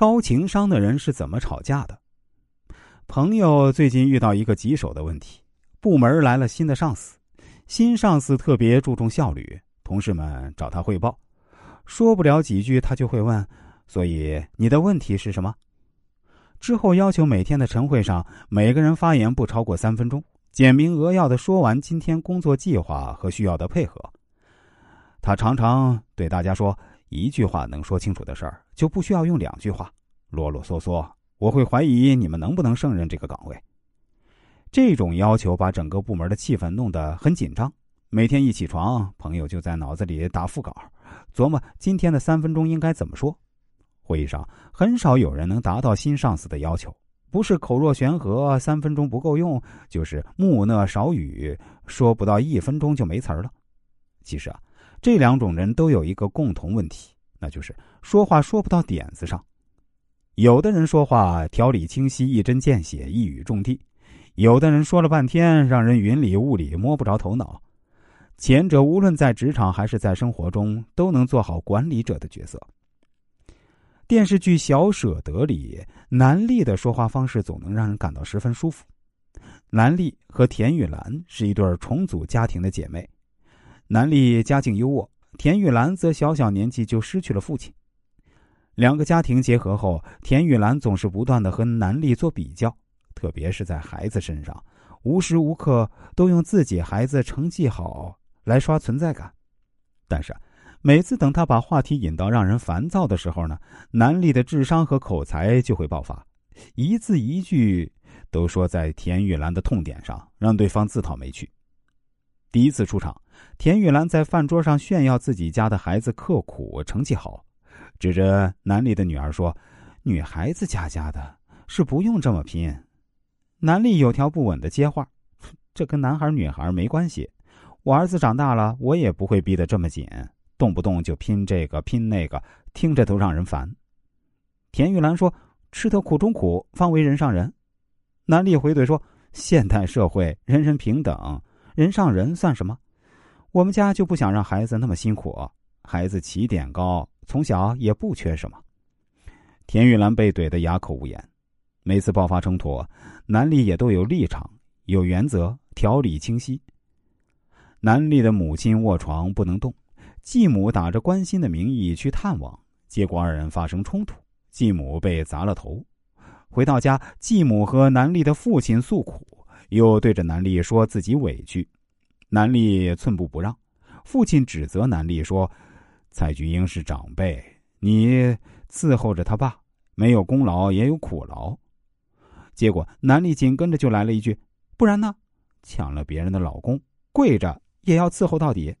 高情商的人是怎么吵架的？朋友最近遇到一个棘手的问题：部门来了新的上司，新上司特别注重效率，同事们找他汇报，说不了几句，他就会问：“所以你的问题是什么？”之后要求每天的晨会上，每个人发言不超过三分钟，简明扼要的说完今天工作计划和需要的配合。他常常对大家说：“一句话能说清楚的事儿，就不需要用两句话，啰啰嗦嗦，我会怀疑你们能不能胜任这个岗位。”这种要求把整个部门的气氛弄得很紧张。每天一起床，朋友就在脑子里打腹稿，琢磨今天的三分钟应该怎么说。会议上很少有人能达到新上司的要求，不是口若悬河，三分钟不够用，就是木讷少语，说不到一分钟就没词儿了。其实啊，这两种人都有一个共同问题，那就是说话说不到点子上。有的人说话条理清晰，一针见血，一语中的；有的人说了半天，让人云里雾里，摸不着头脑。前者无论在职场还是在生活中，都能做好管理者的角色。电视剧《小舍得》里，南丽的说话方式总能让人感到十分舒服。南丽和田雨岚是一对重组家庭的姐妹，南丽家境优渥，田玉兰则小小年纪就失去了父亲。两个家庭结合后，田玉兰总是不断的和南丽做比较，特别是在孩子身上，无时无刻都用自己孩子成绩好来刷存在感。但是。每次等他把话题引到让人烦躁的时候呢，南丽的智商和口才就会爆发，一字一句都说在田玉兰的痛点上，让对方自讨没趣。第一次出场，田玉兰在饭桌上炫耀自己家的孩子刻苦成绩好，指着南丽的女儿说：“女孩子家家的是不用这么拼。”南丽有条不紊的接话：“这跟男孩女孩没关系，我儿子长大了，我也不会逼得这么紧。”动不动就拼这个拼那个，听着都让人烦。田玉兰说：“吃得苦中苦，方为人上人。”南丽回怼说：“现代社会人人平等，人上人算什么？我们家就不想让孩子那么辛苦，孩子起点高，从小也不缺什么。”田玉兰被怼得哑口无言。每次爆发冲突，南丽也都有立场、有原则、条理清晰。南丽的母亲卧床不能动。继母打着关心的名义去探望，结果二人发生冲突，继母被砸了头。回到家，继母和南丽的父亲诉苦，又对着南丽说自己委屈。南丽寸步不让，父亲指责南丽说：“蔡菊英是长辈，你伺候着他爸，没有功劳也有苦劳。”结果南丽紧跟着就来了一句：“不然呢？抢了别人的老公，跪着也要伺候到底。”